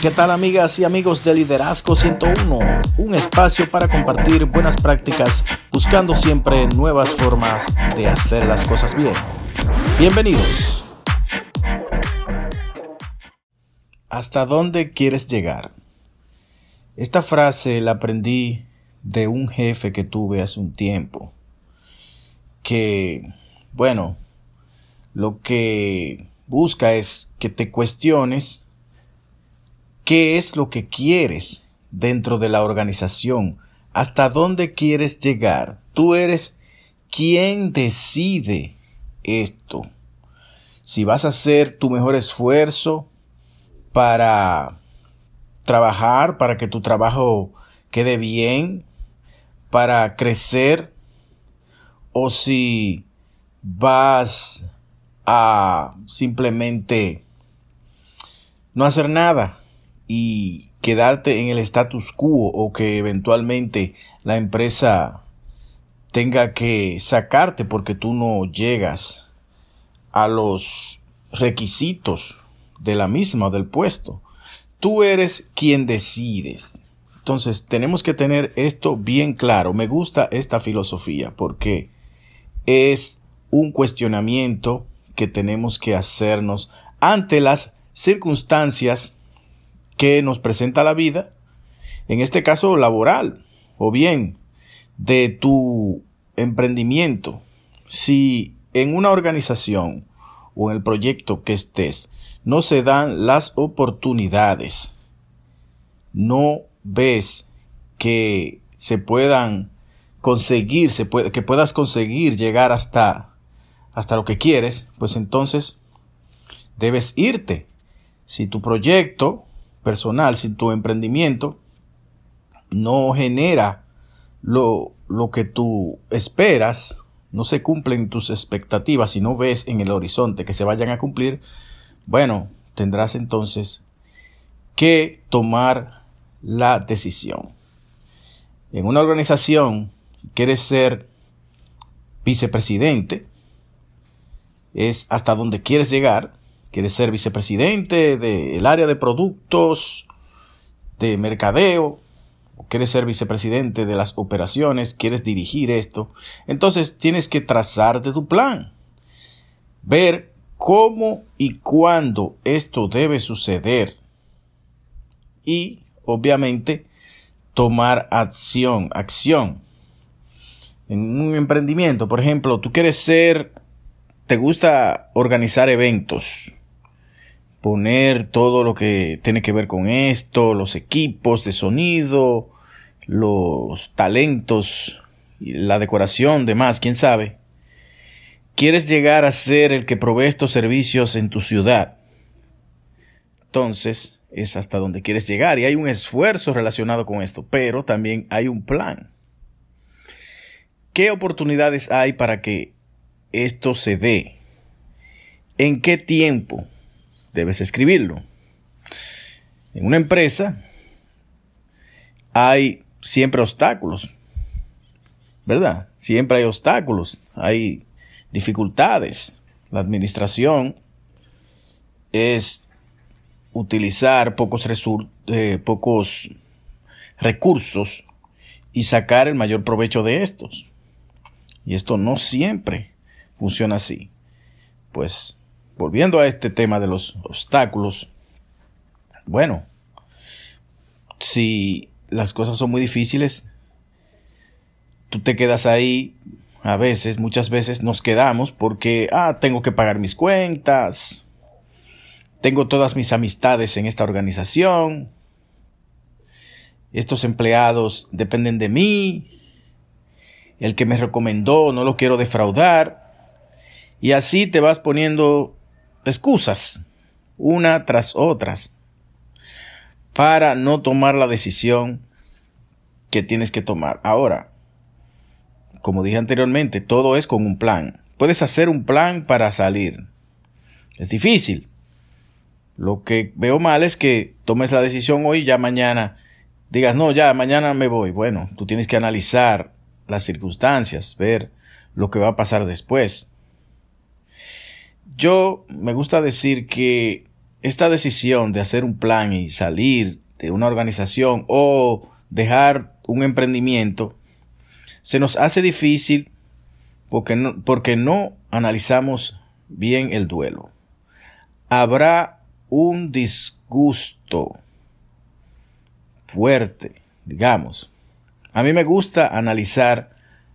¿Qué tal amigas y amigos de Liderazgo 101? Un espacio para compartir buenas prácticas buscando siempre nuevas formas de hacer las cosas bien. Bienvenidos. ¿Hasta dónde quieres llegar? Esta frase la aprendí de un jefe que tuve hace un tiempo. Que, bueno, lo que busca es que te cuestiones qué es lo que quieres dentro de la organización, hasta dónde quieres llegar. Tú eres quien decide esto. Si vas a hacer tu mejor esfuerzo para trabajar, para que tu trabajo quede bien, para crecer, o si vas a simplemente no hacer nada y quedarte en el status quo o que eventualmente la empresa tenga que sacarte porque tú no llegas a los requisitos de la misma o del puesto. Tú eres quien decides. Entonces tenemos que tener esto bien claro. Me gusta esta filosofía porque es un cuestionamiento que tenemos que hacernos ante las circunstancias que nos presenta la vida, en este caso laboral, o bien de tu emprendimiento. Si en una organización o en el proyecto que estés no se dan las oportunidades, no ves que se puedan conseguir, que puedas conseguir llegar hasta, hasta lo que quieres, pues entonces debes irte. Si tu proyecto personal, si tu emprendimiento no genera lo, lo que tú esperas, no se cumplen tus expectativas y no ves en el horizonte que se vayan a cumplir, bueno, tendrás entonces que tomar la decisión. En una organización, quieres ser vicepresidente, es hasta donde quieres llegar, quieres ser vicepresidente del área de productos, de mercadeo, quieres ser vicepresidente de las operaciones, quieres dirigir esto, entonces tienes que trazarte tu plan, ver cómo y cuándo esto debe suceder y obviamente tomar acción, acción. En un emprendimiento, por ejemplo, tú quieres ser, te gusta organizar eventos, poner todo lo que tiene que ver con esto, los equipos de sonido, los talentos, la decoración, demás, quién sabe. Quieres llegar a ser el que provee estos servicios en tu ciudad. Entonces, es hasta donde quieres llegar y hay un esfuerzo relacionado con esto, pero también hay un plan. ¿Qué oportunidades hay para que esto se dé? ¿En qué tiempo? Debes escribirlo. En una empresa hay siempre obstáculos, ¿verdad? Siempre hay obstáculos, hay dificultades. La administración es utilizar pocos, eh, recursos y sacar el mayor provecho de estos. Y esto no siempre funciona así. Pues volviendo a este tema de los obstáculos, bueno, si las cosas son muy difíciles, tú te quedas ahí, a veces, muchas veces nos quedamos porque, ah, tengo que pagar mis cuentas, tengo todas mis amistades en esta organización, estos empleados dependen de mí, el que me recomendó no lo quiero defraudar, y así te vas poniendo excusas, una tras otras, para no tomar la decisión que tienes que tomar. Ahora, como dije anteriormente, todo es con un plan. Puedes hacer un plan para salir. Es difícil. Lo que veo mal es que tomes la decisión hoy ya mañana digas, no, ya mañana me voy. Bueno, tú tienes que analizar las circunstancias, ver lo que va a pasar después. Yo me gusta decir que esta decisión de hacer un plan y salir de una organización o dejar un emprendimiento se nos hace difícil porque no, porque no analizamos bien el duelo. Habrá un disgusto fuerte, digamos. A mí me gusta analizar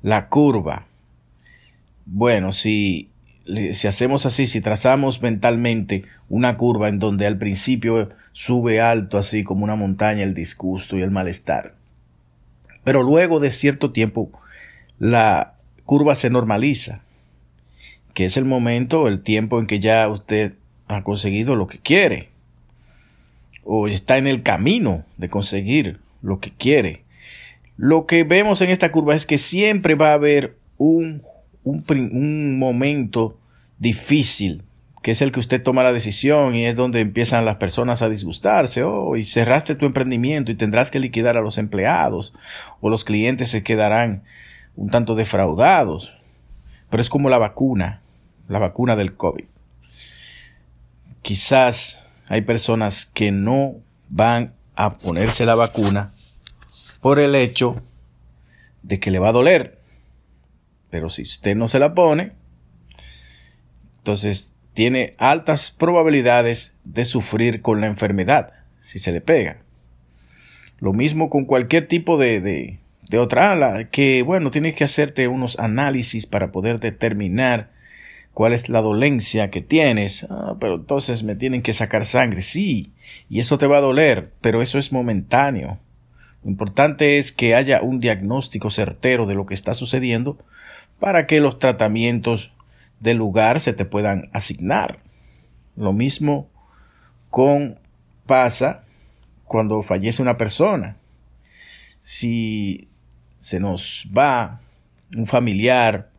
la curva. Bueno, si, si hacemos así, si trazamos mentalmente una curva en donde al principio sube alto, así como una montaña, el disgusto y el malestar. Pero luego de cierto tiempo, la curva se normaliza, que es el momento, el tiempo en que ya usted ha conseguido lo que quiere, o está en el camino de conseguir lo que quiere. Lo que vemos en esta curva es que siempre va a haber un, un, momento difícil, que es el que usted toma la decisión y es donde empiezan las personas a disgustarse. Oh, y cerraste tu emprendimiento y tendrás que liquidar a los empleados o los clientes se quedarán un tanto defraudados. Pero es como la vacuna, la vacuna del COVID. Quizás hay personas que no van a ponerse la vacuna por el hecho de que le va a doler. Pero si usted no se la pone, entonces tiene altas probabilidades de sufrir con la enfermedad si se le pega. Lo mismo con cualquier tipo de, de, de otra ala, que bueno, tienes que hacerte unos análisis para poder determinar cuál es la dolencia que tienes. Ah, pero entonces me tienen que sacar sangre. Sí, y eso te va a doler, pero eso es momentáneo. Lo importante es que haya un diagnóstico certero de lo que está sucediendo para que los tratamientos del lugar se te puedan asignar. Lo mismo con pasa cuando fallece una persona. Si se nos va un familiar,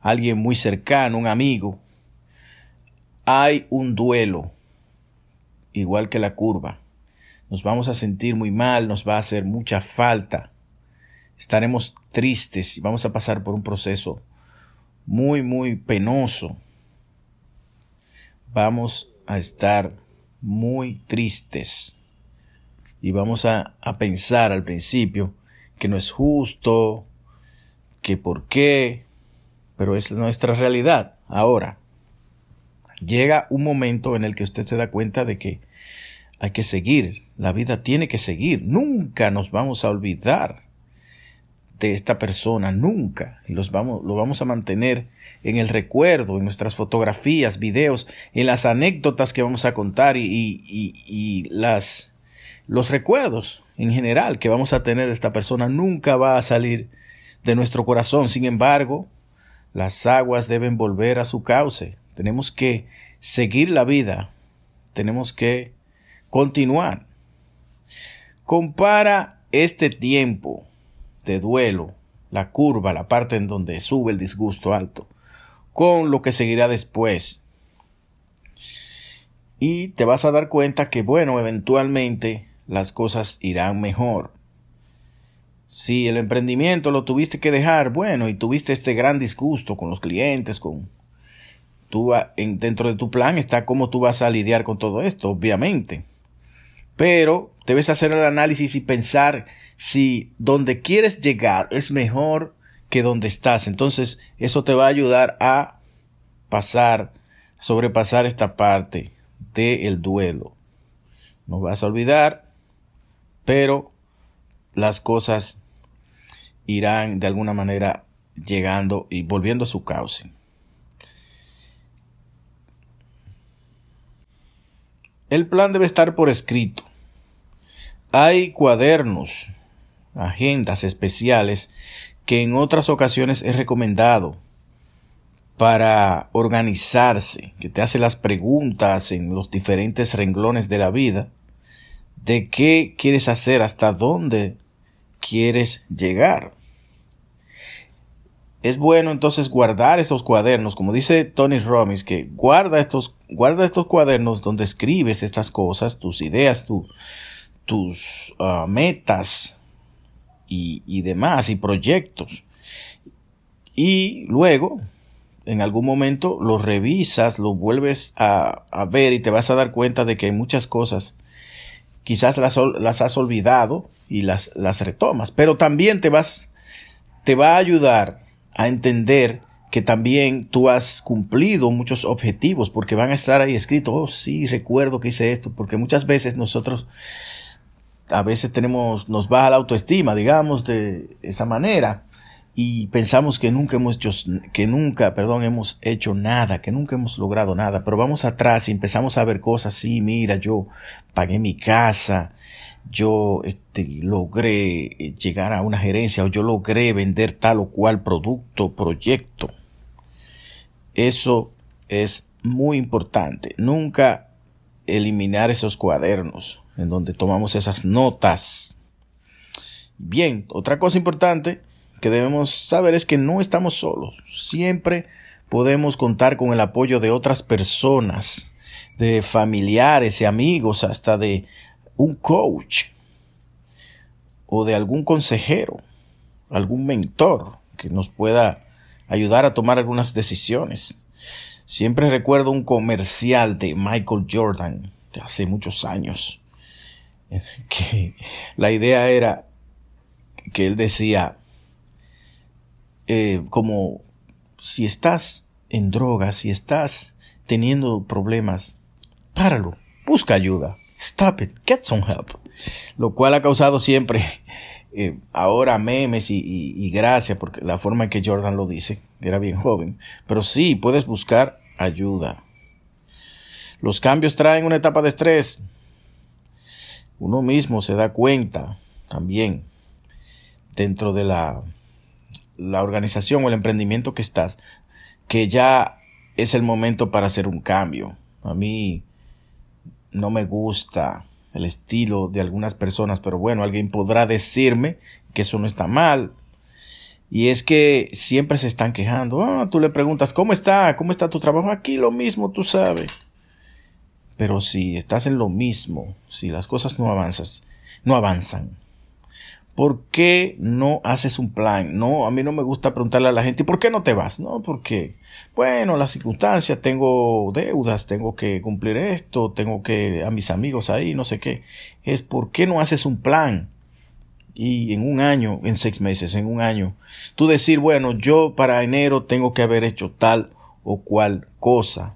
alguien muy cercano, un amigo, hay un duelo, igual que la curva nos vamos a sentir muy mal, nos va a hacer mucha falta, estaremos tristes y vamos a pasar por un proceso muy, muy penoso. Vamos a estar muy tristes y vamos a, a pensar al principio que no es justo, que por qué, pero es nuestra realidad. Ahora, llega un momento en el que usted se da cuenta de que hay que seguir, la vida tiene que seguir, nunca nos vamos a olvidar de esta persona, nunca, los vamos, lo vamos a mantener en el recuerdo, en nuestras fotografías, videos, en las anécdotas que vamos a contar y, y, y las, los recuerdos en general que vamos a tener de esta persona nunca va a salir de nuestro corazón. Sin embargo, las aguas deben volver a su cauce. Tenemos que seguir la vida. Tenemos que continuar. Compara este tiempo de duelo, la curva, la parte en donde sube el disgusto alto, con lo que seguirá después. Y te vas a dar cuenta que, bueno, eventualmente las cosas irán mejor. Si el emprendimiento lo tuviste que dejar, bueno, y tuviste este gran disgusto con los clientes, con tú en, dentro de tu plan está cómo tú vas a lidiar con todo esto, obviamente pero debes hacer el análisis y pensar si donde quieres llegar es mejor que donde estás. Entonces, eso te va a ayudar a pasar, sobrepasar esta parte del duelo. No vas a olvidar, pero las cosas irán de alguna manera llegando y volviendo a su cauce. El plan debe estar por escrito. Hay cuadernos, agendas especiales que en otras ocasiones he recomendado para organizarse, que te hace las preguntas en los diferentes renglones de la vida, de qué quieres hacer, hasta dónde quieres llegar. Es bueno entonces guardar estos cuadernos, como dice Tony Robbins, que guarda estos, guarda estos cuadernos donde escribes estas cosas, tus ideas, tu, tus ah, metas y, demás y proyectos. Y luego en algún momento lo revisas, lo vuelves a, ver y te vas a dar cuenta de que hay muchas cosas quizás las, las has olvidado y las, las, retomas, pero también te vas, te va a ayudar a entender que también tú has cumplido muchos objetivos porque van a estar ahí escritos, oh sí, recuerdo que hice esto, porque muchas veces nosotros a veces tenemos, nos baja la autoestima, digamos, de esa manera y pensamos que nunca hemos hecho, que nunca, perdón, hemos hecho nada, que nunca hemos logrado nada, pero vamos atrás y empezamos a ver cosas, sí, mira, yo pagué mi casa, yo este, logré llegar a una gerencia o yo logré vender tal o cual producto, proyecto. Eso es muy importante. Nunca eliminar esos cuadernos en donde tomamos esas notas. Bien, otra cosa importante que debemos saber es que no estamos solos. Siempre podemos contar con el apoyo de otras personas, de familiares y amigos, hasta de un coach o de algún consejero, algún mentor que nos pueda ayudar a tomar algunas decisiones. Siempre recuerdo un comercial de Michael Jordan de hace muchos años, que la idea era que él decía, eh, como si estás en drogas, si estás teniendo problemas, páralo, busca ayuda, stop it, get some help. Lo cual ha causado siempre eh, ahora memes y, y, gracia, porque la forma en que Jordan lo dice, era bien joven. Pero sí, puedes buscar ayuda. Los cambios traen una etapa de estrés. Uno mismo se da cuenta también dentro de la la organización o el emprendimiento que estás, que ya es el momento para hacer un cambio. A mí no me gusta el estilo de algunas personas, pero bueno, alguien podrá decirme que eso no está mal. Y es que siempre se están quejando. Ah, tú le preguntas, ¿cómo está? ¿Cómo está tu trabajo? Aquí lo mismo, tú sabes. Pero si estás en lo mismo, si las cosas no avanzas, no avanzan, ¿por qué no haces un plan? No, a mí no me gusta preguntarle a la gente, ¿por qué no te vas? No, porque, bueno, las circunstancias, tengo deudas, tengo que cumplir esto, tengo que a mis amigos ahí, no sé qué. Es ¿por qué no haces un plan? Y en un año, en seis meses, en un año, tú decir, bueno, yo para enero tengo que haber hecho tal o cual cosa.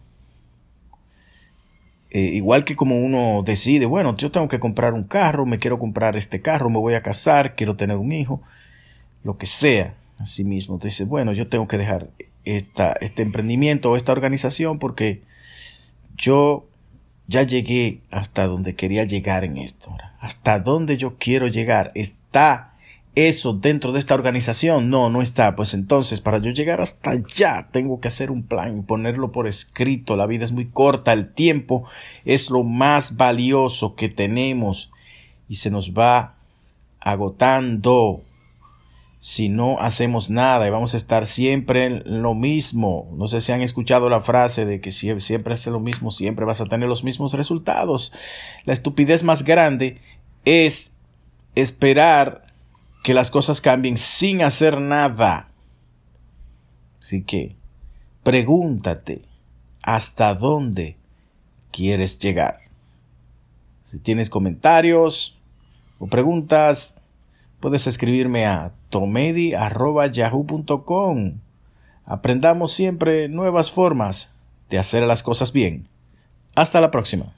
Eh, igual que como uno decide, bueno, yo tengo que comprar un carro, me quiero comprar este carro, me voy a casar, quiero tener un hijo, lo que sea, así mismo. Dice, bueno, yo tengo que dejar esta, este emprendimiento o esta organización porque yo ya llegué hasta donde quería llegar en esto. Hasta donde yo quiero llegar está eso dentro de esta organización? No, no está. Pues entonces, para yo llegar hasta allá, tengo que hacer un plan y ponerlo por escrito. La vida es muy corta, el tiempo es lo más valioso que tenemos y se nos va agotando si no hacemos nada y vamos a estar siempre en lo mismo. No sé si han escuchado la frase de que si siempre hace lo mismo, siempre vas a tener los mismos resultados. La estupidez más grande es esperar que las cosas cambien sin hacer nada. Así que pregúntate hasta dónde quieres llegar. Si tienes comentarios o preguntas, puedes escribirme a tomedi.yahoo.com. Aprendamos siempre nuevas formas de hacer las cosas bien. Hasta la próxima.